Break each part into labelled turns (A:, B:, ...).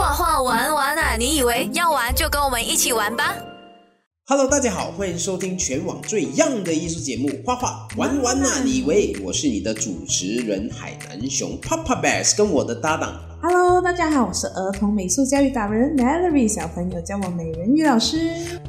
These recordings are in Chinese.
A: 画画玩玩啊！你以为要玩就跟我们一起玩吧
B: ？Hello，大家好，欢迎收听全网最 young 的艺术节目《画画玩玩啊！你以为我是你的主持人海南熊 Papa Bears，跟我的搭档。
C: Hello，大家好，我是儿童美术教育达人 Melody，小朋友叫我美人鱼老师。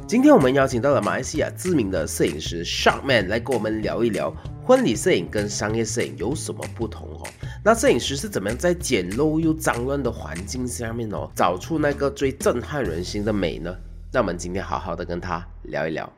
B: 今天我们邀请到了马来西亚知名的摄影师 Sharkman 来跟我们聊一聊婚礼摄影跟商业摄影有什么不同哦。那摄影师是怎么样在简陋又脏乱的环境下面哦，找出那个最震撼人心的美呢？那我们今天好好的跟他聊一聊。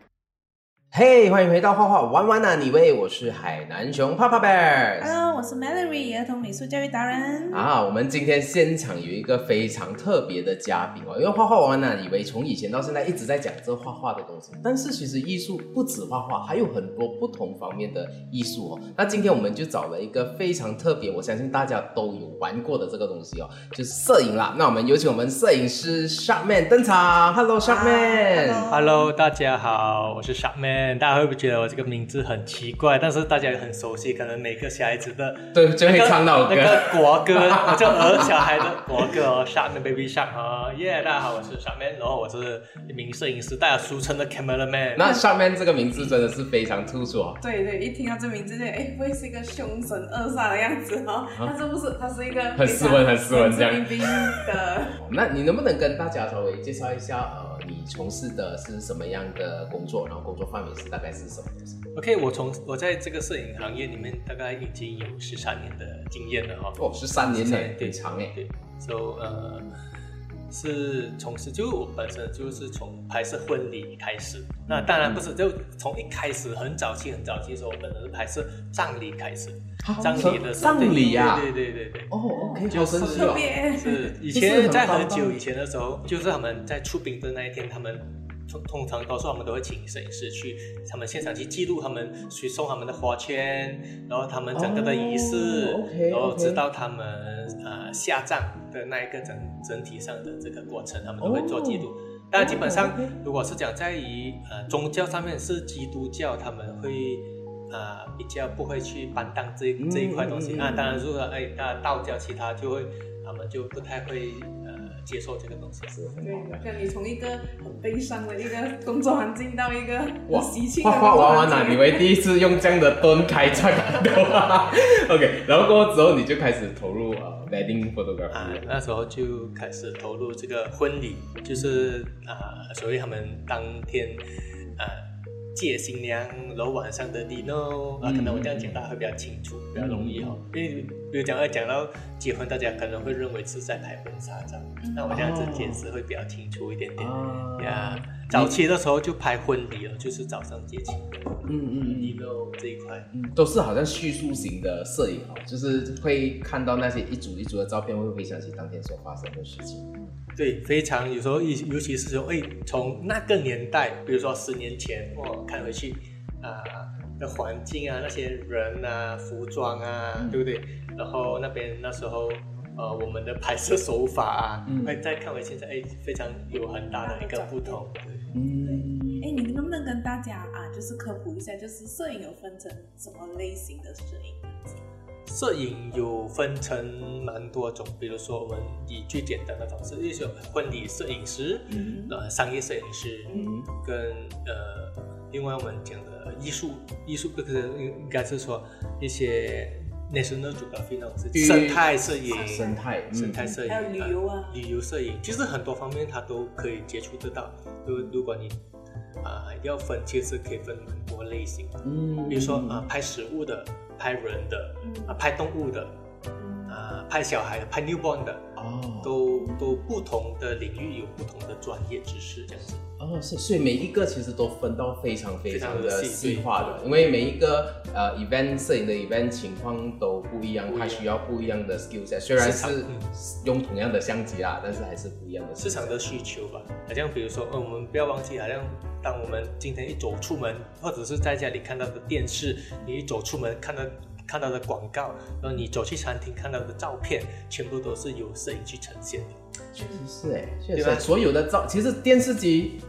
B: 嘿，欢迎回到画画玩玩啊！你喂，我是海南熊泡泡 bear。
C: Hello，我是 Melody 儿童美术教育达人。
B: 啊，我们今天现场有一个非常特别的嘉宾哦，因为画画玩玩啊，以为从以前到现在一直在讲这画画的东西，但是其实艺术不止画画，还有很多不同方面的艺术哦。那今天我们就找了一个非常特别，我相信大家都有玩过的这个东西哦，就是摄影啦。那我们有请我们摄影师 Sharkman 登场。Hello，Sharkman。
D: Hello，大家好，我是 Sharkman。大家会不会觉得我这个名字很奇怪？但是大家也很熟悉，可能每个小孩子的
B: 对就会唱到
D: 那个国歌，就儿小孩的国歌哦，Shark Baby Shark 啊，耶！大家好，我是 Sharkman，然后我是一名摄影师，大家俗称的 Camera Man。
B: 那 Sharkman 这个名字真的是非常突出哦。
C: 对对，一听到这名字就哎，会是一个凶神恶煞的样子哦。他是不是？他是一个
B: 很斯文、很斯文这样
C: 的。
B: 那你能不能跟大家稍微介绍一下呃？你从事的是什么样的工作？然后工作范围是大概是什么
D: ？OK，我从我在这个摄影行业里面大概已经有十三年的经验了哈。
B: 哦，十三年呢，对，长哎。
D: 对，So 呃。是从事，就我本身就是从拍摄婚礼开始。那当然不是，就从一开始很早期、很早期的时候，我本身是拍摄葬礼开始。
B: 葬礼的葬礼呀，
D: 对对对对。
B: 哦，OK，
D: 就是
C: 特
D: 是以前在很久以前的时候，就是他们在出殡的那一天，他们。通通常多数他们都会请摄影师去，他们现场去记录他们去送他们的花圈，然后他们整个的仪式，然后直到他们呃下葬的那一个整整体上的这个过程，他们都会做记录。但基本上，如果是讲在于呃宗教上面是基督教，他们会呃比较不会去担当这这一块东西。那当然，如果哎那道教其他就会，他们就不太会。接受这个东西。
C: 是，对，像你从一个很悲伤的一个工作环境到一个哇喜庆
B: 的画画玩玩呐，你为第一次用这样的灯开场，OK，然后过后之后你就开始投入啊 wedding photography，
D: 啊，那时候就开始投入这个婚礼，就是啊，所以他们当天啊。借新娘，然后晚上的 dinner 啊，可能我这样讲大家会比较清楚，比较容易哦。因为比如讲要讲到结婚，大家可能会认为是在拍婚纱照，那我这样子解释会比较清楚一点点。呀，早期的时候就拍婚礼了，就是早上接亲，嗯嗯嗯，dinner 这一块，嗯
B: 都是好像叙述型的摄影哦，就是会看到那些一组一组的照片，会回想起当天所发生的事情。
D: 对，非常有时候，尤尤其是说，哎，从那个年代，比如说十年前，我看回去，啊，的环境啊，那些人啊，服装啊，对不对？然后那边那时候，呃，我们的拍摄手法啊，哎，再看回现在，哎，非常有很大的一个不同。
C: 嗯，哎，你能不能跟大家啊，就是科普一下，就是摄影有分成什么类型的摄影？
D: 摄影有分成蛮多种，比如说我们以最简单的方式，就是婚礼摄影师，嗯呃，商业摄影师，嗯跟呃，另外我们讲的艺术，艺术不是应该是说一些 national geography 那种生态摄影，
B: 生态
D: 生态摄影，
C: 还有旅游啊，
D: 旅游摄影，其实很多方面它都可以接触得到。就如果你啊要分，其实可以分很多类型，嗯，比如说啊拍食物的。拍人的，啊，拍动物的，啊，拍小孩的，拍 newborn 的，哦，都都不同的领域有不同的专业知识这样子。
B: 哦，是，所以每一个其实都分到非常非常的细化的，因为每一个呃 event 摄影的 event 情况都不一样，它需要不一样的 skill set。虽然是用同样的相机啦，但是还是不一样的
D: 市场的需求吧。好像比如说，呃，我们不要忘记，好像当我们今天一走出门，或者是在家里看到的电视，你一走出门看到看到的广告，然后你走去餐厅看到的照片，全部都是由摄影去呈现的。
B: 确实是哎，确实，所有的照，其实电视机、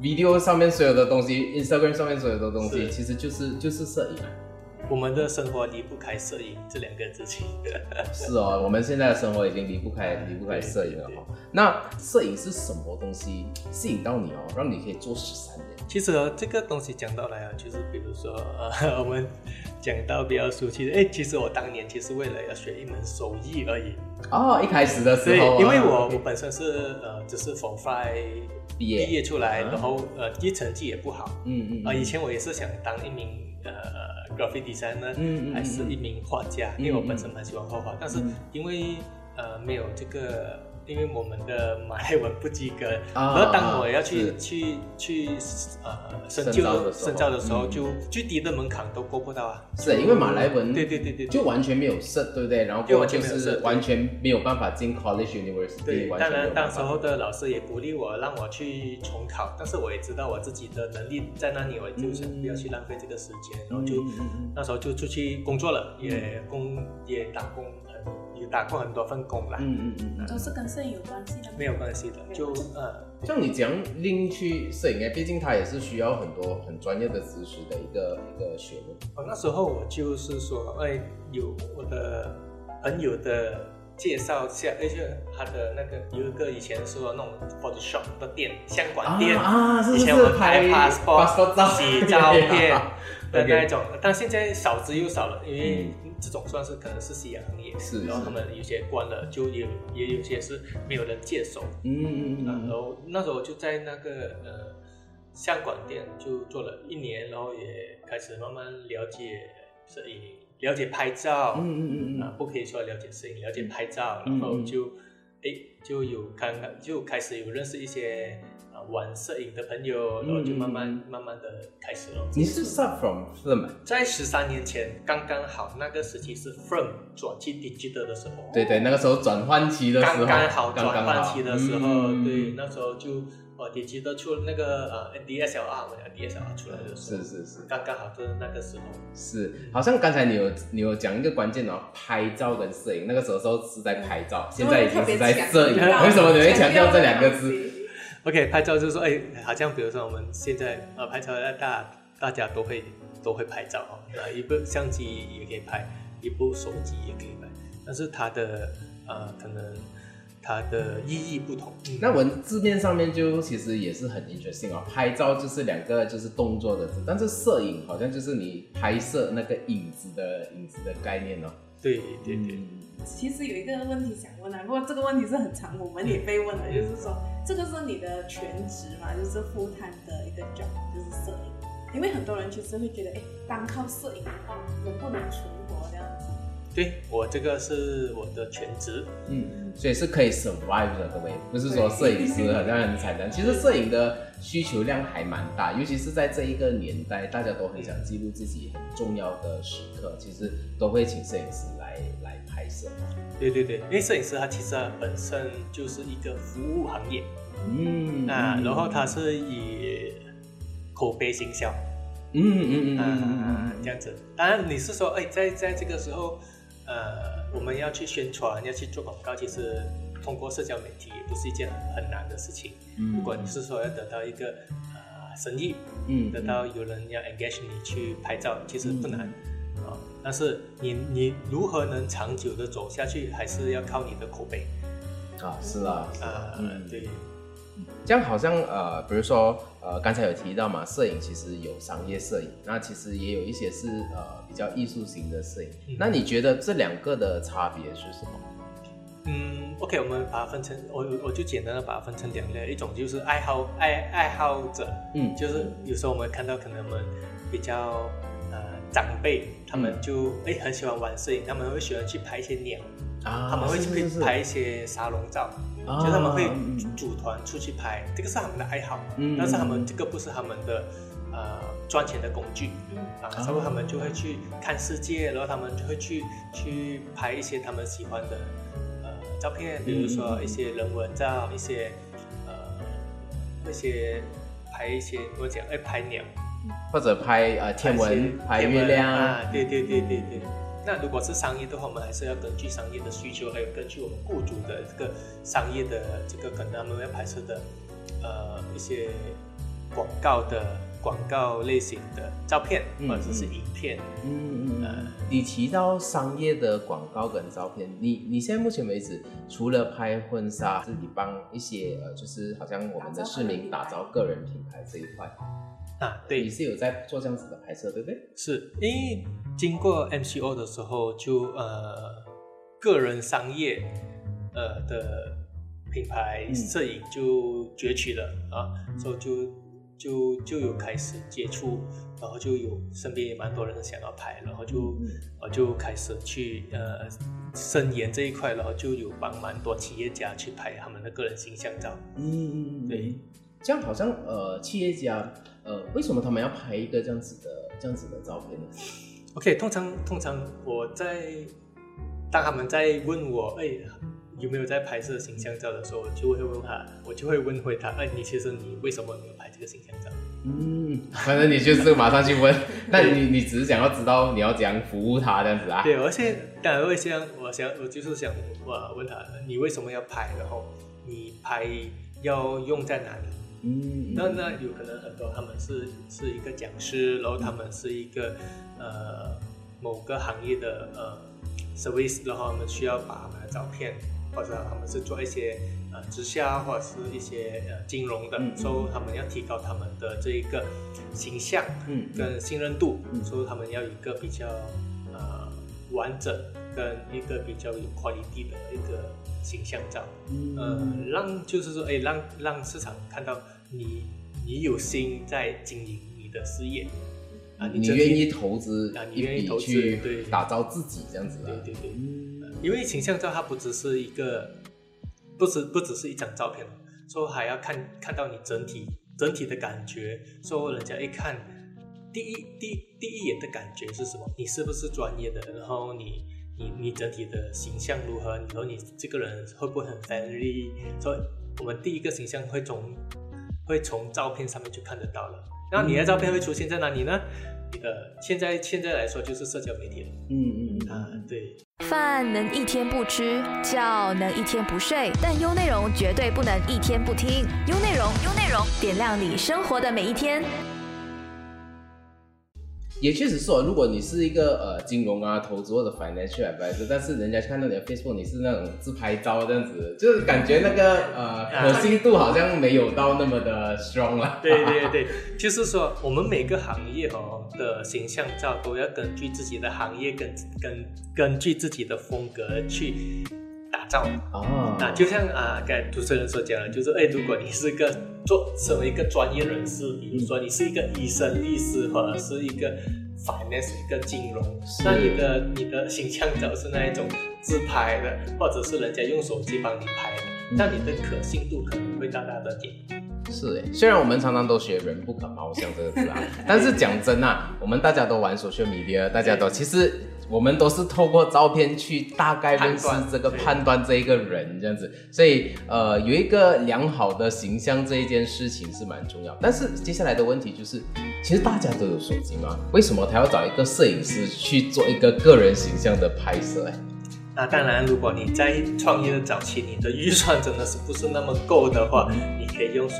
B: video 上面所有的东西，Instagram 上面所有的东西，其实就是就是摄影。
D: 我们的生活离不开摄影这两个字情。
B: 是哦，我们现在的生活已经离不开离不开摄影了哈。那摄影是什么东西吸引到你哦，让你可以做十三年？
D: 其实哦，这个东西讲到来啊，就是比如说呃，我们讲到比较熟悉的，哎，其实我当年其实为了要学一门手艺而已。
B: 哦，一开始的时候，
D: 对，因为我我本身是呃，只是 for fly
B: 毕业
D: 毕业出来，然后呃，一成绩也不好。
B: 嗯嗯
D: 啊，以前我也是想当一名呃 graphic designer，
B: 嗯嗯
D: 还是一名画家，因为我本身蛮喜欢画画，但是因为呃没有这个。因为我们的马来文不及格，然后当我要去去去呃深究深造的时候，就最低的门槛都过不到啊。
B: 是，因为马来文
D: 对对对对，
B: 就完全没有设，对不对？然后
D: 就完全没有
B: 是完全没有办法进 college university。
D: 对，当然当时候的老师也鼓励我，让我去重考，但是我也知道我自己的能力在那里，我就想不要去浪费这个时间，然后就那时候就出去工作了，也工也打工。也打过很多份工啦，
B: 嗯嗯嗯，
C: 都是跟摄影有关系的，
D: 没有关系的，就呃，
B: 像你讲另去摄影哎，毕竟它也是需要很多很专业的知识的一个一个学问。
D: 哦，那时候我就是说，哎，有我的朋友的介绍下，而且他的那个有一个以前说那种 Photoshop 的店，相馆店
B: 啊，
D: 以前我们
B: 拍
D: passport 洗照片 的那一种，但现在少之又少了，因为。这种算是可能是夕阳行业，
B: 是，
D: 然后他们有些关了，就也也有些是没有人接手，
B: 嗯嗯嗯，
D: 然后那时候就在那个呃相馆店就做了一年，然后也开始慢慢了解摄影，了解拍照，
B: 嗯嗯嗯嗯，
D: 啊不可以说了解摄影，了解拍照，然后就哎就有刚刚就开始有认识一些。玩摄影的朋友，然后就慢慢慢慢的开始了。
B: 你是 start from film？
D: 在十三年前，刚刚好那个时期是 film 转去 digital 的时候。
B: 对对，那个时候转换期的时候，
D: 刚刚好转换期的时候，对，那时候就呃 digital 出那个呃 DSLR，我讲 DSLR 出来的时候，
B: 是是是，
D: 刚刚好就是那个时候。
B: 是，好像刚才你有你有讲一个关键哦，拍照跟摄影，那个时候时候是在拍照，现在已经是在摄影，为什么你会强调这两个字
D: ？OK，拍照就是说，哎，好像比如说我们现在呃拍照，大大家都会都会拍照哦，呃，一部相机也可以拍，一部手机也可以拍，但是它的呃可能它的意义不同。
B: 那文字面上面就其实也是很 interesting 哦，拍照就是两个就是动作的字，但是摄影好像就是你拍摄那个影子的影子的概念哦。
D: 对对对。
C: 其实有一个问题想问啊，不过这个问题是很长，我们也被问了，就是说这个是你的全职嘛，就是 full time 的一个 job，就是摄影。因为很多人其实会觉得，哎，单靠摄影的话能不能存？
D: 对我这个是我的全职，
B: 嗯，所以是可以 survive 的，各位，不是说摄影师好像很惨淡，其实摄影的需求量还蛮大，尤其是在这一个年代，大家都很想记录自己很重要的时刻，其实都会请摄影师来来。拍摄，
D: 对对对，因为摄影师他其实本身就是一个服务行业，
B: 嗯
D: 啊，然后他是以口碑行销，
B: 嗯嗯嗯
D: 嗯嗯这样子。当然你是说，哎，在在这个时候，呃，我们要去宣传，要去做广告，其实通过社交媒体也不是一件很难的事情。
B: 嗯，
D: 如果你是说要得到一个呃生意，
B: 嗯，
D: 得到有人要 engage 你去拍照，其实不难。但是你你如何能长久的走下去，还是要靠你的口碑
B: 啊，是啊，
D: 啊，嗯，对，
B: 这样好像呃，比如说呃，刚才有提到嘛，摄影其实有商业摄影，那其实也有一些是呃比较艺术型的摄影。那你觉得这两个的差别是什么？
D: 嗯，OK，我们把它分成，我我就简单的把它分成两类，一种就是爱好爱爱好者，
B: 嗯，
D: 就是有时候我们看到可能我们比较呃。长辈他们就哎很喜欢玩摄影，他们会喜欢去拍一些鸟，
B: 啊，
D: 他们会去拍一些沙龙照，就他们会组团出去拍，这个是他们的爱好，嗯但是他们这个不是他们的呃赚钱的工具，啊，然后他们就会去看世界，然后他们就会去去拍一些他们喜欢的呃照片，比如说一些人文照，一些呃那些拍一些我讲哎拍鸟。
B: 或者拍呃天文、拍月亮
D: 啊，对对对对对。那如果是商业的话，我们还是要根据商业的需求，还有根据我们雇主的这个商业的这个可能他们要拍摄的呃一些广告的广告类型的照片
B: 嗯
D: 或者是影片。
B: 嗯嗯
D: 呃。
B: 嗯，你提到商业的广告跟照片，你你现在目前为止，除了拍婚纱，自己帮一些呃，就是好像我们的市民打造个人品牌这一块，
D: 啊，
B: 你
D: 对，
B: 是有在做这样子的拍摄，对不对？
D: 是因为经过 MCO 的时候就，呃个人商业呃的品牌
B: 嗯
D: 摄影就崛起了啊，所以就就就有开始接触，然后就有身边也蛮多人想要拍，然后就呃就开始去呃深研这一块，然后就有帮蛮多企业家去拍他们的个人形象照。
B: 嗯
D: 对。
B: 这样好像呃，企业家呃，为什么他们要拍一个这样子的这样子的照片呢
D: ？OK，通常通常我在当他们在问我，哎，有没有在拍摄形象照的时候，我就会问他，我就会问回他，哎，你其实你为什么没有拍这个形象照？
B: 嗯，反正你就是马上去问，但你你只是想要知道你要怎样服务他这样子啊？
D: 对，而且当然会想，我想我就是想我问他，你为什么要拍？然后你拍要用在哪里？
B: 嗯，
D: 那那有可能很多他们是是一个讲师，然后他们是一个呃某个行业的呃 service，然后他们需要把他们的照片，或者他们是做一些呃直销或者是一些呃金融的，
B: 嗯嗯。
D: 所以他们要提高他们的这一个形象
B: 嗯嗯。
D: 跟信任度，
B: 嗯。
D: 所以他们要一个比较呃完整跟一个比较有 quality 的一个形象照。呃，让就是说，哎，让让市场看到你你有心在经营你的事业。啊，
B: 你愿意投资
D: 啊你
B: 一
D: 愿意投资对
B: 打造自己这样子的，
D: 对对对，
B: 嗯
D: 因为形象照它不只是一个，不只不只是一张照片，说还要看看到你整体整体的感觉，说人家一看第一第第一眼的感觉是什么？你是不是专业的？然后你你你整体的形象如何？然后你这个人会不会很 friendly？所以我们第一个形象会从会从照片上面就看得到了。那你的照片会出现在哪里呢？的现在现在来说就是社交媒体了
B: 嗯嗯嗯
D: 啊，对。
A: 饭能一天不吃，觉能一天不睡，但优内容绝对不能一天不听。优内容，优内容，点亮你生活的每一天。
B: 也确实是哦，如果你是一个呃金融啊、投资或者 financial advisor，但是人家看到你的 Facebook 你是那种自拍照这样子，就是感觉那个呃可信度好像没有到那么的 strong 了。
D: 对对 对，就是说我们每个行业哦的形象照都要根据自己的行业跟跟根据自己的风格去打造。
B: 哦，
D: 那，就像啊，刚才主持人所讲的，就是哎，如果你是个做身为一个专业人士，比如说你是一个医生、律师，或者是一个 finance 一个金融，那你的你的形象照是那一种自拍的，或者是人家用手机帮你拍的，那你的可信度可能会大大的减。低。
B: 是诶，虽然我们常常都学“人不可貌相”这个字啊，但是讲真啊，我们大家都玩 social media，大家都其实我们都是透过照片去大概认识这个
D: 对
B: 判断这一个人这样子，所以呃有一个良好的形象这一件事情是蛮重要。但是接下来的问题就是，其实大家都有手机嘛，为什么他要找一个摄影师去做一个个人形象的拍摄？哎，
D: 那当然，如果你在创业的早期，你的预算真的是不是那么够的话，你可以用手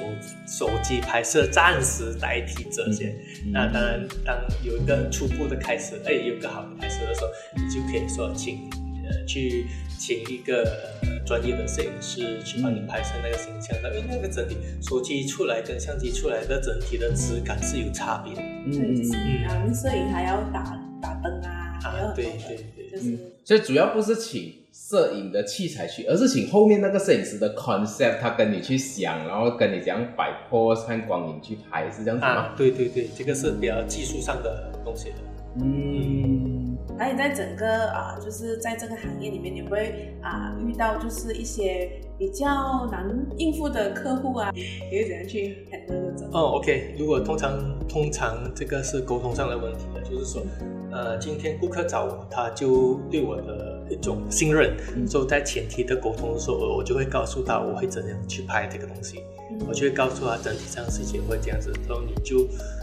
D: 手机拍摄，暂时代替这些。那当然，当有一个初步的开始，哎，有一个好的开始的时候，你就可以说请呃去请一个呃专业的摄影师去帮你拍摄那个形象照，因为那个整体手机出来跟相机出来的整体的质感是有差别的。
B: 嗯嗯嗯。
C: 然后摄影还要打打灯啊，
D: 对对
C: 就是
B: 所以主要不是请摄影的器材去，而是请后面那个摄影师的 concept，他跟你去想，然后跟你怎样摆 pose 看光影去拍，是这样子吗？
D: 啊，对对对，这个是比较技术上的东西的。
B: 嗯，
C: 那你在整个啊、就是在这个行业里面，你会啊、遇到就是一些比较难应付的客户啊，你会怎样去 handle 这种？
D: 哦，OK，如果通常通常这个是沟通上的问题的，就是说，呃，今天顾客找我，他就对我的一种信任，
B: 嗯。
D: 所以在前提的沟通的时候，我就会告诉他我会怎样去拍这个东西，
C: 嗯。
D: 我就会告诉他整体上事情会这样子，然后你就呃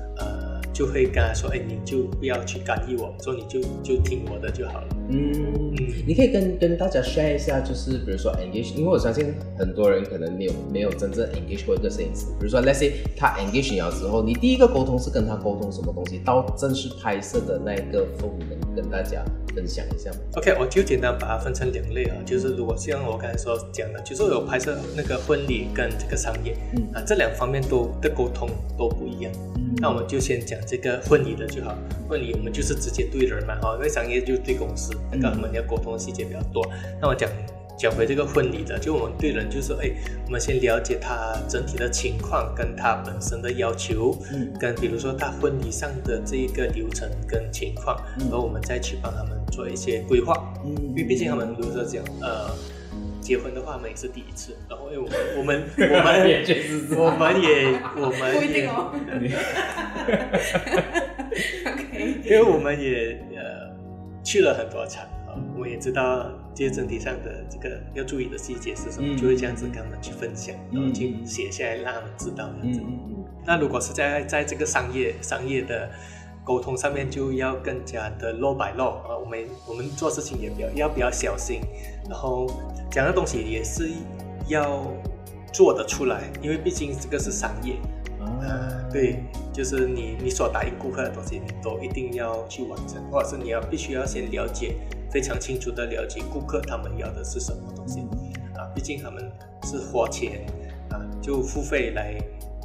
D: 就会跟他说，哎，你就不要去干预我，说你就就听我的就好了。
B: 嗯，你可以跟跟大家 share 一下，就是比如说 engage，因为我相信很多人可能没有没有真正 engage 过一个摄影师。比如说，let's say 他 engage 你了之后，你第一个沟通是跟他沟通什么东西？到正式拍摄的那一个风能跟大家分享一下吗
D: ？OK，我就简单把它分成两类啊，就是如果像我刚才所讲的，就是有拍摄那个婚礼跟这个商业，嗯啊，这两方面都的沟通都不一样。那我们就先讲这个婚礼的就好。婚礼我们就是直接对人嘛，哈，因为商业就对公司，那个我们要沟通的细节比较多。那我讲讲回这个婚礼的，就我们对人就是，哎，我们先了解他整体的情况，跟他本身的要求，嗯，跟比如说他婚礼上的这一个流程跟情况，然后我们再去帮他们做一些规划，嗯，因为毕竟他们如果说讲，呃。结婚的话，我们也是第一次。然后，因为我们我们我们也我们也我们
C: 不一定哦。OK。
D: 因为我们也呃去了很多场啊，我们也知道这些整体上的这个要注意的细节是什么，就会这样子跟他们去分享，然后去写下来让他们知道。嗯嗯嗯。那如果是在在这个商业商业的。沟通上面就要更加的 low by low 啊，我们我们做事情也比较要比较小心，然后讲的东西也是要做得出来，因为毕竟这个是商业啊，对，就是你你所答应顾客的东西，你都一定要去完成，或者是你要必须要先了解非常清楚的了解顾客他们要的是什么东西啊，毕竟他们是花钱啊，就付费来。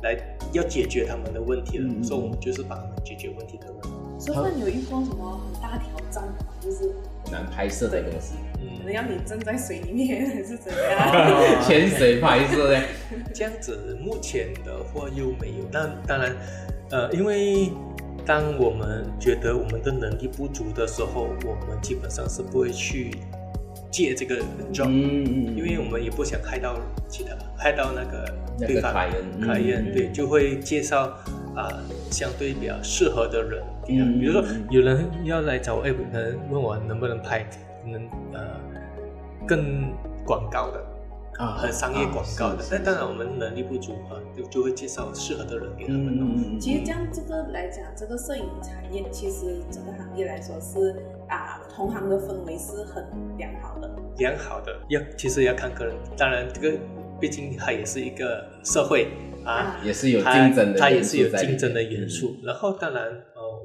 D: 来要解决他们的问题了，所以我们就是帮他们解决问题的人。
C: 所以你有遇过什么很大挑战吗？就是
B: 难拍摄的东西，
C: 可能要你站在水里面还是怎样？
B: 潜水拍摄呢？
D: 这样子目前的话又没有。但当然，呃，因为当我们觉得我们的能力不足的时候，我们基本上是不会去。借这个 job，因为我们也不想害到其他，害到那个对方客人，对，就会介绍啊相对比较适合的人，比如说有人要来找我，哎，可能问我能不能拍，能呃更广告的。啊，很商业广告的，但当然我们能力不足啊，就就会介绍适合的人给他们。
C: 嗯其实这样这个来讲，这个摄影产业其实整个行业来说是啊，同行的氛围是很良好的。
D: 良好的，要其实要看个人。当然，这个毕竟它也是一个社会啊，
B: 也是有竞争的，
D: 它也是有竞争的元素。然后，当然哦，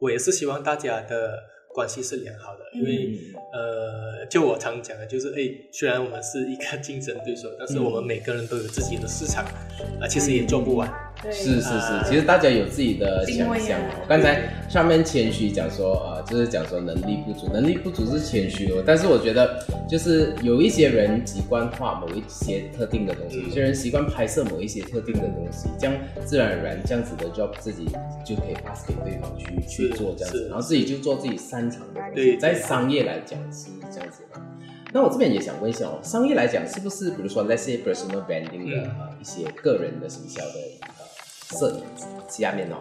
D: 我也是希望大家的。关系是良好的，因为呃，就我常讲的，就是哎，虽然我们是一个竞争对手，但是我们每个人都有自己的市场，啊，其实也做不完。
B: 是是是，其实大家有自己的强项。刚才上面谦虚讲说，呃，就是讲说能力不足，能力不足是谦虚哦。但是我觉得，就是有一些人习惯画某一些特定的东西，有些人习惯拍摄某一些特定的东西，这样自然而然这样子的 job 自己就可以 pass 给对方去去做这样子，然后自己就做自己擅长的东西。在商业来讲是这样子的。那我这边也想问一下哦，商业来讲是不是比如说 let's say personal branding 的呃一些个人的行销的？摄影下面哦，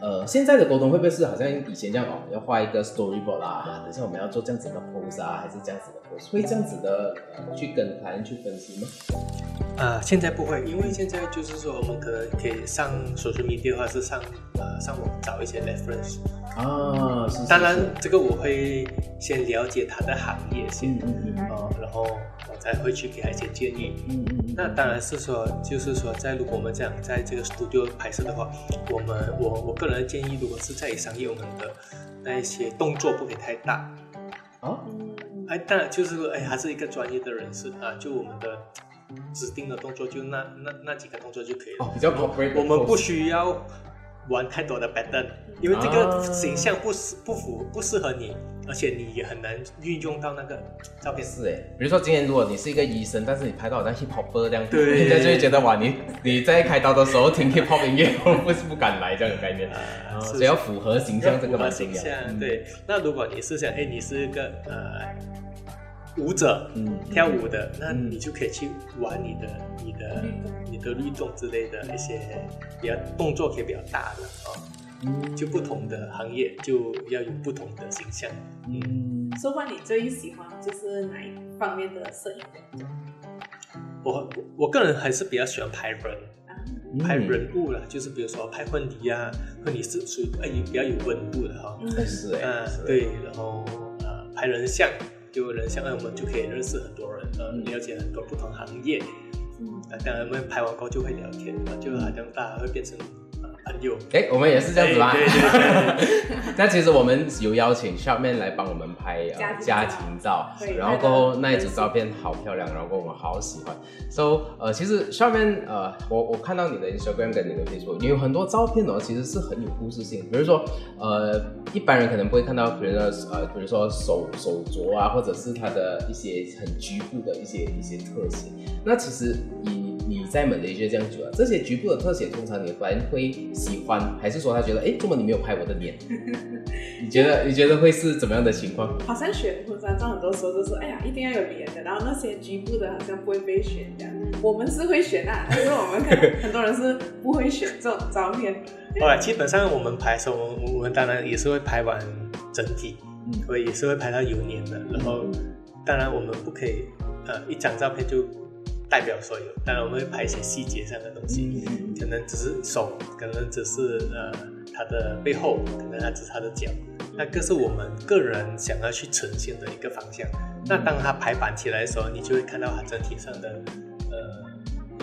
B: 呃，现在的沟通会不会是好像以前这样哦，要画一个 storyboard 啦，等下我们要做这样子的 pose 啊，还是这样子的 pose，会这样子的呃去跟客人去分析吗？
D: 呃，现在不会，因为现在就是说我们可能可以上 social media 或者是上呃上网找一些 reference
B: 啊，
D: 当然这个我会先了解他的行业先，哦，然后我。才会去给他一些建议。嗯嗯。那当然是说，就是说，在如果我们这样在这个 studio 拍摄的话，我们我我个人建议，如果是在商业，我们的那一些动作不可以太大。啊。哎，当然就是说，哎，还是一个专业的人士啊，就我们的指定的动作，就那那那几个动作就可以了。
B: 哦，比较 corporate。
D: 我们不需要玩太多的 pattern，因为这个形象不适不符不适合你。而且你也很难运用到那个照片。
B: 是哎，比如说今天如果你是一个医生，但是你拍到好像 hip hop 这样，
D: 对，
B: 人家就会觉得哇，你你在开刀的时候听 hip hop 音乐，不是不敢来这样的概念。啊，只要符合形象这个
D: 形象。对，那如果你是想，哎，你是一个呃舞者，嗯，跳舞的，那你就可以去玩你的、你的、你的律动之类的一些比较动作可以比较大的啊。就不同的行业就要有不同的形象。
C: 嗯，说话你最喜欢就是哪一方面的摄影工作？
D: 我我个人还是比较喜欢拍人，拍人物啦，就是比如说拍婚礼啊，婚礼是属于哎比较有温度的哈。
C: 嗯
B: 是哎，
D: 嗯，对，然后呃拍人像，就人像，那我们就可以认识很多人，呃，
B: 嗯
D: 了解很多不同行业。
C: 嗯
D: 啊，当然我们拍完过后就会聊天，啊，就好像大家会变成呃朋友。
B: 哎，我们也是这样子吗？
D: 对对对
B: 那其实我们有邀请 Sharpman 来帮我们拍
C: 家庭照
B: 呃家庭照，然后过后那一组照片好漂亮，然后过后我们好喜欢。So 呃，其实 Sharpman 呃，我我看到你的 Instagram 跟你的 Facebook，你有很多照片哦，其实是很有故事性。比如说呃，一般人可能不会看到，比如说呃，比如说手手镯啊，或者是它的一些很局部的一些一些特写。那其实你你在马来西亚这样久了，这些局部的特写，通常你的 client 会喜欢，还是说他觉得，哎，怎么你没有拍我的脸？你觉得你觉得会是怎么样的情况？
C: 好像选婚纱照很多时候都是，哎呀，一定要有脸的，然后那些局部的好像不会被选这样。我们是会选啊，但是我们可能 很多人是不会选这种照片。
D: 后来基本上我们拍的时候，我们我们当然也是会拍完整体，
B: 嗯
D: 所以也是会拍到有脸的。然后当然我们不可以呃一张照片就代表所有，当然我们会拍一些细节上的东西，
B: 嗯
D: 可能只是手，可能只是呃它的背后，可能它只是它的脚，那个是我们个人想要去呈现的一个方向。那当它排版起来的时候，你就会看到它整体上的呃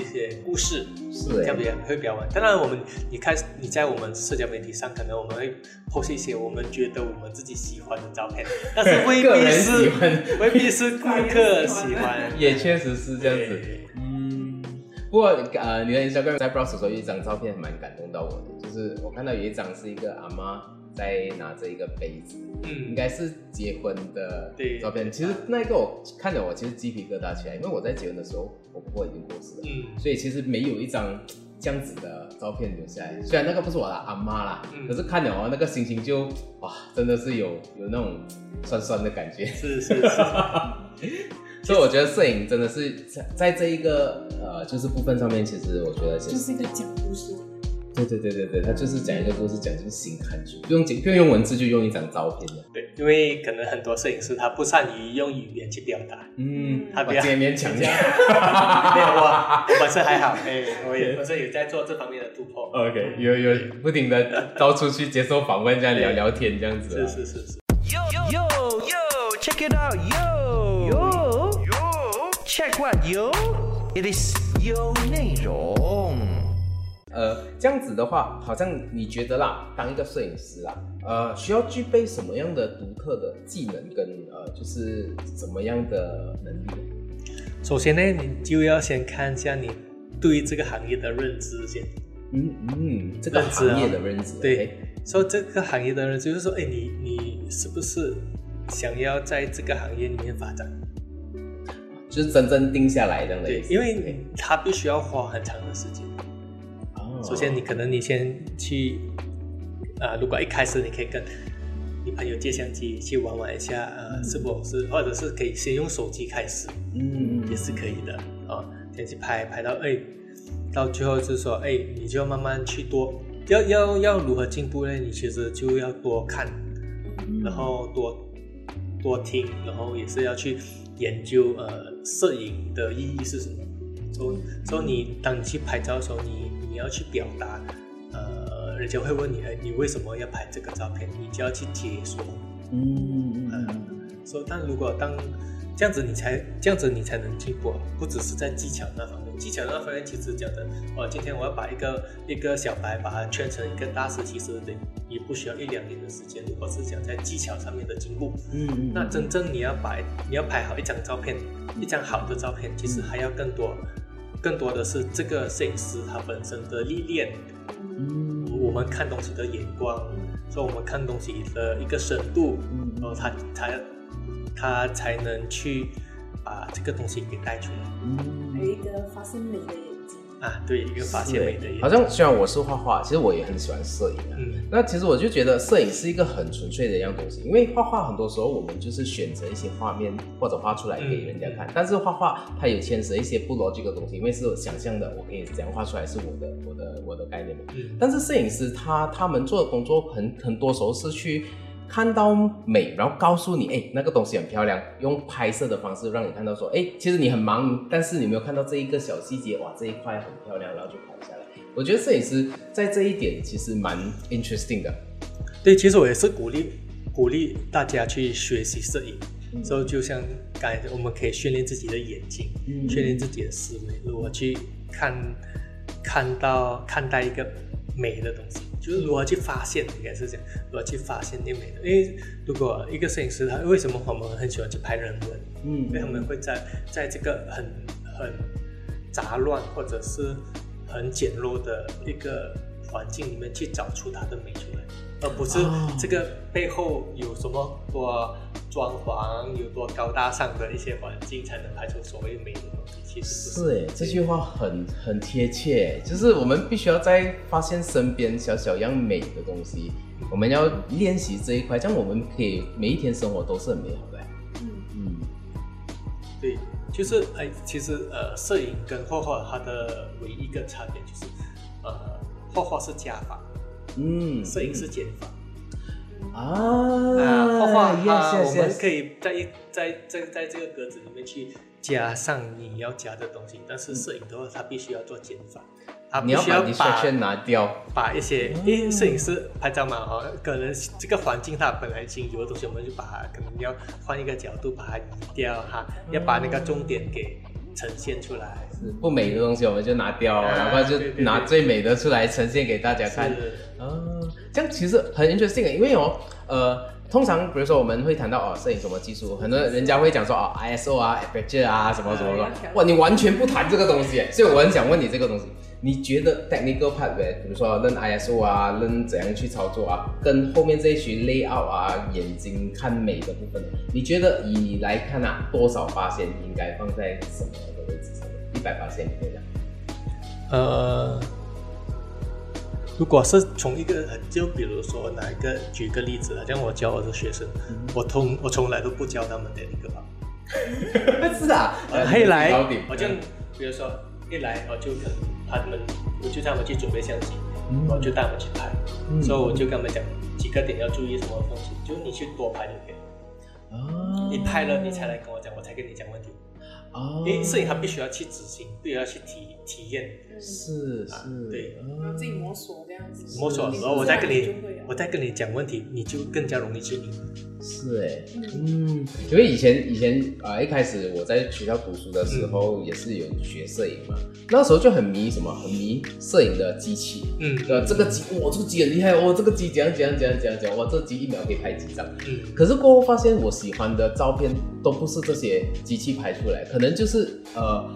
D: 一些故事，
B: 是哎，
D: 这样比较会比较稳。当然，我们你看你在我们社交媒体上，可能我们会 post 一些我们觉得我们自己喜欢的照片，但是未必是，未必是顾客喜欢。
B: 也确实是这样子。嗯，不过呃，你的 Instagram 在 browse 的时候有一张照片蛮感动到我的，就是我看到有一张是一个阿妈在拿着一个杯子，嗯应
D: 嗯，
B: 该是结婚的照片。其实那个我看着我其实鸡皮疙瘩起来，因为我在结婚的时候我婆婆已经过世了，
D: 嗯
B: 所以其实没有一张这样子的照片留下来。虽然那个不是我的阿妈啦，
D: 嗯
B: 可是看了哦，那个心情就哇，真的是有有那种酸酸的感觉。
D: 是是是，
B: 所以我觉得摄影真的是在在这一个呃就是部分上面，其实我觉得
C: 就是是一个讲故事的。
B: 对对对对对，它就是讲一个故事，讲进心坎去，不用讲不用用文字，就用一张照片的。
D: 对，因为可能很多摄影师他不善于用语言去表达，
B: 嗯，
D: 他比较
B: 勉强 一下。
D: 没有我我本身还好，哎，我也本身有在做这方面的突破。
B: OK，有有不停的到处去接受访问，这样聊聊天这样子啊。
D: 是是是是
E: ，Yo, yo, yo, check it out, yo. Yo, yo. Check what, yo? It is 有内容。
B: 呃，这样子的话，好像你觉得啦，当一个摄影师啦，呃，需要具备什么样的独特的技能跟呃，就是怎么样的能力？
D: 首先呢，你就要先看一下你对这个行业的认知先。
B: 嗯嗯，这个
D: 认知啊
B: 行业的认知，
D: 对说这个行业的人，就是说，哎，你你是不是想要在这个行业里面发展？
B: 就是真正定下来这样的意
D: 对，因为他必须要花很长的时间。
B: 哦
D: 首先，你可能你先去，啊、如果一开始你可以跟你朋友借相机去玩玩一下，呃，是否是，或者是可以先用手机开始，
B: 嗯
D: 也是可以的啊，先去拍拍到哎，到最后就是说，哎，你就慢慢去多，要要要如何进步呢？你其实就要多看，然后多多听，然后也是要去研究呃摄影的意义是什么。所以所以你当你去拍照的时候，你你要去表达，呃，人家会问你，哎，你为什么要拍这个照片？你就要去解说。
B: 嗯嗯
D: 呃，说、但如果当这样子你才这样子你才能进步，不只是在技巧那方面，技巧那方面其实讲的，哦，今天我要把一个一个小白把它圈成一个大师，其实得也不需要一两年的时间。如果是讲在技巧上面的进步，
B: 嗯嗯
D: 那真正你要把你要拍好一张照片，一张好的照片，其实还要更多，更多的是这个摄影师他本身的历练，
B: 嗯
D: 我们看东西的眼光，所以我们看东西的一个深度，
B: 嗯
D: 然后他才他才能去把这个东西给带出来
B: 嗯
C: 还有一个发现美的。
D: 啊，对，一个发现美的
B: 好像虽然我是画画，其实我也很喜欢摄影啊。
D: 嗯
B: 那其实我就觉得摄影是一个很纯粹的一样东西，因为画画很多时候我们就是选择一些画面或者画出来给人家看，但是画画它有牵涉一些不逻辑的东西，因为是我想象的，我可以怎样画出来是我的我的我的概念嘛。
D: 嗯
B: 但是摄影师他他们做的工作很很多时候是去看到美，然后告诉你，哎，那个东西很漂亮，用拍摄的方式让你看到说，哎，其实你很忙，但是你没有看到这一个小细节，哇，这一块很漂亮，然后就拍下来。我觉得摄影师在这一点其实蛮 interesting 的。
D: 对，其实我也是鼓励鼓励大家去学习摄影。之后就像刚才我们可以训练自己的眼睛，嗯训练自己的思维，如何去看看到看待一个美的东西，就是如何去发现，应该是这样，如何去发现那美的。因为如果一个摄影师，他为什么我们很喜欢去拍人文？嗯，因为他们会在在这个很很杂乱或者是很简陋的一个环境里面去找出它的美出来。而不是这个背后有什么多装潢，有多高大上的一些环境，才能拍出所谓美的东西。其实
B: 是哎，这句话很很贴切，就是我们必须要在发现身边小小样美的东西，我们要练习这一块，这样我们可以每一天生活都是很美好的。嗯
D: 嗯，对，就是哎，其实呃，摄影跟画画它的唯一一个差别就是，呃，画画是加法。嗯，摄影师剪法啊，画画啊，我们可以在一在在在这个格子里面去加上你要加的东西，但是摄影的话，它必须要做减法，它必须
B: 要把拿掉，
D: 把一些因为摄影师拍照嘛，哈，可能这个环境它本来已经有的东西，我们就把它可能要换一个角度把它移掉哈，要把那个重点给呈现出来。
B: 不美的东西我们就拿掉，然后就拿最美的出来呈现给大家看。哦，这样其实很 interesting，因为哦，呃，通常比如说我们会谈到哦，摄影什么技术，很多人家会讲说哦，ISO 啊，aperture 啊，什么什么的。哇，你完全不谈这个东西，所以我很想问你这个东西，你觉得 technical part 比如说扔 ISO 啊，扔怎样去操作啊，跟后面这一群 layout 啊，眼睛看美的部分，你觉得以你来看啊，多少发现应该放在什么的位置上面？一百八千可以讲。
D: 呃，如果是从一个，就比如说哪一个举个例子，像我教我的学生，我从我从来都不教他们的一个吧。
B: 是啊，
D: 一来我就比如说一来我就可能他们我就带他们去准备相机，然后就带我们去拍，所以我就跟他们讲几个点要注意什么东西，就你去多拍就可以。哦，你拍了你才来跟我讲，我才跟你讲问题。哦，因为摄影他必须要去执行，必须要去体体验，
B: 是是，
D: 对，
C: 自己摸索这样子，
D: 摸索，然后我再跟你，我再跟你讲问题，你就更加容易去明白。
B: 是哎，嗯，因为以前以前啊，一开始我在学校读书的时候也是有学摄影嘛，那时候就很迷什么，很迷摄影的机器，嗯，呃，这个机，哇，这个机很厉害哦，这个机怎样怎样怎样怎样怎样，哇，这机一秒可以拍几张，嗯，可是过后发现我喜欢的照片都不是这些机器拍出来，可能就是呃。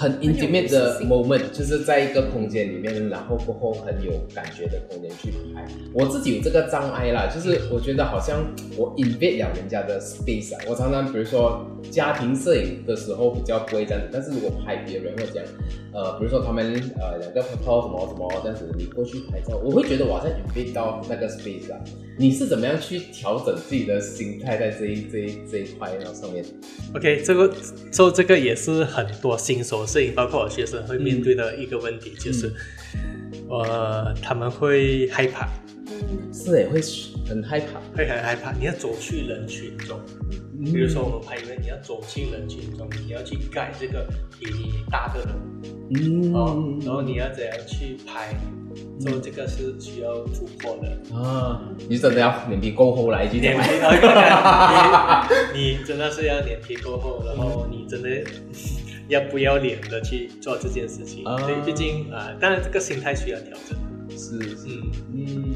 B: 很 intimate 的 moment，就是在一个空间里面，然后过后很有感觉的空间去拍。我自己有这个障碍啦，就是我觉得好像我 invade 了人家的 space 啊。我常常比如说家庭摄影的时候比较不会这样子，但是如果拍别人或者讲，呃，比如说他们呃两个拍什么什么这样子，你过去拍照，我会觉得我好像 invade 到那个 space 啊。你是怎么样去调整自己的心态在这一这一这一块上面
D: ？OK，这个做这个也是很多新手摄影，包括我学生会面对的一个问题，就是，呃，他们会害怕，
B: 是也，会很害怕，
D: 会很害怕。你要走去人群中，比如说我们拍一个，你要走进人群中，你要去盖这个比你大的人，嗯，哦，然后你要怎样去拍？所以这个是需要突破的啊！
B: 你真的要脸皮够厚来，今天
D: 你你真的是要脸皮够厚，然后你真的要不要脸的去做这件事情？所以毕竟啊，当然这个心态需要调整。
B: 是是
C: 嗯。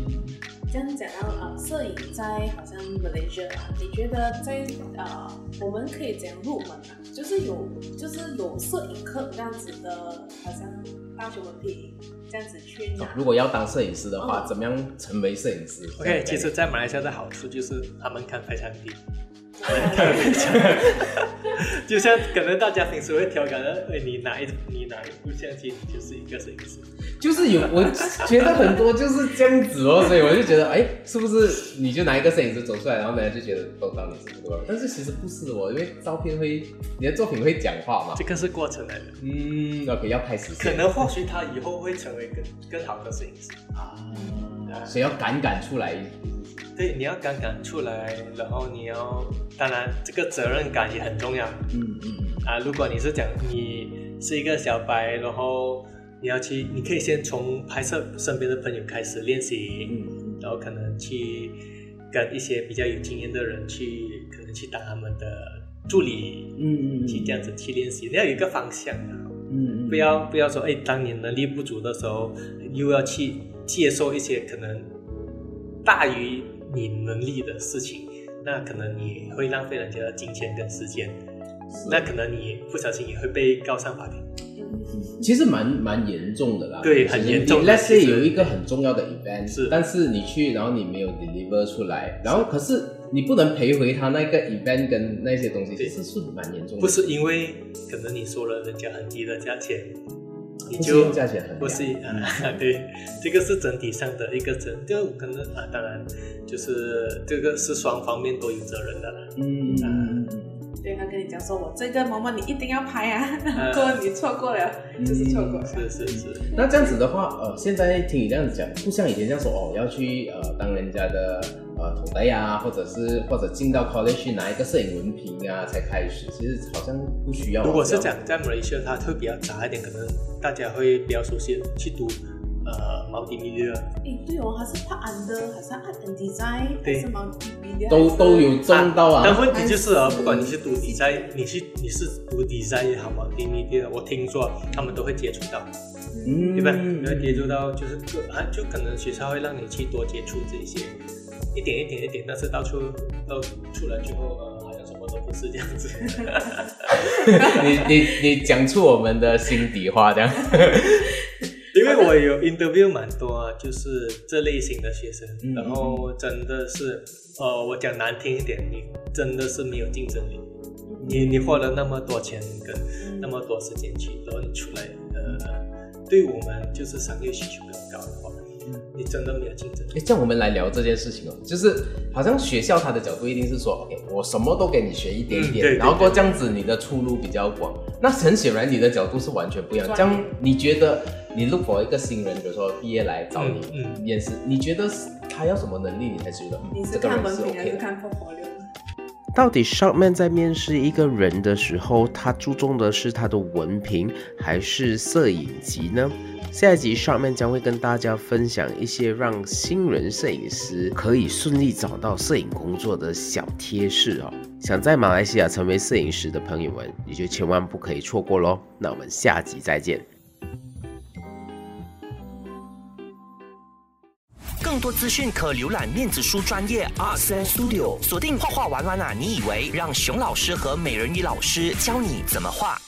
C: 这样讲到呃，摄影在好像 Malaysia 啊，你觉得在呃，我们可以怎样入门啊？就是有就是有摄影课这样子的，好像大学文凭这样子去拿。
B: 如果要当摄影师的话，怎么样成为摄影师
D: ？OK，其实，在马来西亚的好处就是他们看非常低，门槛非常。就像可能大家平时会调侃的，哎，你哪一你哪一部相机，你就是一个摄影师。
B: 就是有，我觉得很多就是这样子哦，所以我就觉得，哎，是不是你就拿一个摄影师走出来，然后大家就觉得都当你是个但是其实不是哦，因为照片会，你的作品会讲话嘛。
D: 这个是过程来的。
B: 嗯，OK，要开始。
D: 可能或许他以后会成为更更好的摄影师啊，
B: 所以要敢敢出来。
D: 对，你要敢敢出来，然后你要，当然这个责任感也很重要。嗯嗯啊，如果你是讲你是一个小白，然后你要去，你可以先从拍摄身边的朋友开始练习，嗯，然后可能去跟一些比较有经验的人去，可能去当他们的助理，嗯嗯，去这样子去练习，你要有一个方向的，嗯嗯，不要不要说，哎，当你能力不足的时候，又要去接受一些可能大于。你能力的事情，那可能你会浪费人家的金钱跟时间，那可能你不小心也会被告上法庭。
B: 其实蛮蛮严重的啦，
D: 对，很严重。
B: Let's say 有一个很重要的 event，是，但是你去，然后你没有 deliver 出来，然后可是你不能赔回他那个 event 跟那些东西，其实是蛮严重的。
D: 不是因为可能你收了人家很低的价钱。你就不是啊，对，这个是整体上的一个整，就可能啊，当然就是这个是双方面都有责任的了。嗯
C: 嗯，对他跟你讲说，我这个毛毛你一定要拍啊，如果你错过了就是错过了。
D: 是是是。
B: 那这样子的话，呃，现在听你这样子讲，不像以前这样说哦，要去呃当人家的。呃，土袋呀，或者是或者进到 college 拿一个摄影文凭啊，才开始。其实好像不需要。
D: 如果是讲在 Malaysia，，它会比较杂一点，可能大家会比较熟悉去读呃 multimedia。
C: 诶，对哦，还是 part under，还是 art and design，还是 multimedia，
B: 都都有沾到啊。
D: 但问题就是啊，不管你是读 design，你是你是读 design 也好，multimedia，我听说他们都会接触到，嗯，对吧？你会接触到，就是个啊，就可能学校会让你去多接触这些。一点一点一点，但是到处到出来之后，呃，不是这样子。
B: 你你你讲出我们的心底话，这样。
D: 因为我有 interview 蛮多啊，就是这类型的学生，然后真的是，呃，我讲难听一点，你真的是没有竞争力。你你花了那么多钱跟那么多时间去，然后你出来，呃，对我们就是商业需求比较高的话。你真的没有竞争力。
B: 哎，这样我们来聊这件事情哦，就是好像学校他的角度一定是说，OK，我什么都给你学一点一点，然后过这样子你的出路比较广。那很显然你的角度是完全不一样。这样你觉得你如果一个新人，比如说毕业来找你面试，你觉得他要什么能力，你才觉得
C: 这个人是 OK？
B: 到底 Shopman 在面试一个人的时候，他注重的是他的文凭还是摄影集呢？下一集上面将会跟大家分享一些让新人摄影师可以顺利找到摄影工作的小贴士哦。想在马来西亚成为摄影师的朋友们，你就千万不可以错过喽。那我们下集再见。
E: 更多资讯可浏览面子书专业 Art Studio，锁定画画玩玩啊！你以为让熊老师和美人鱼老师教你怎么画？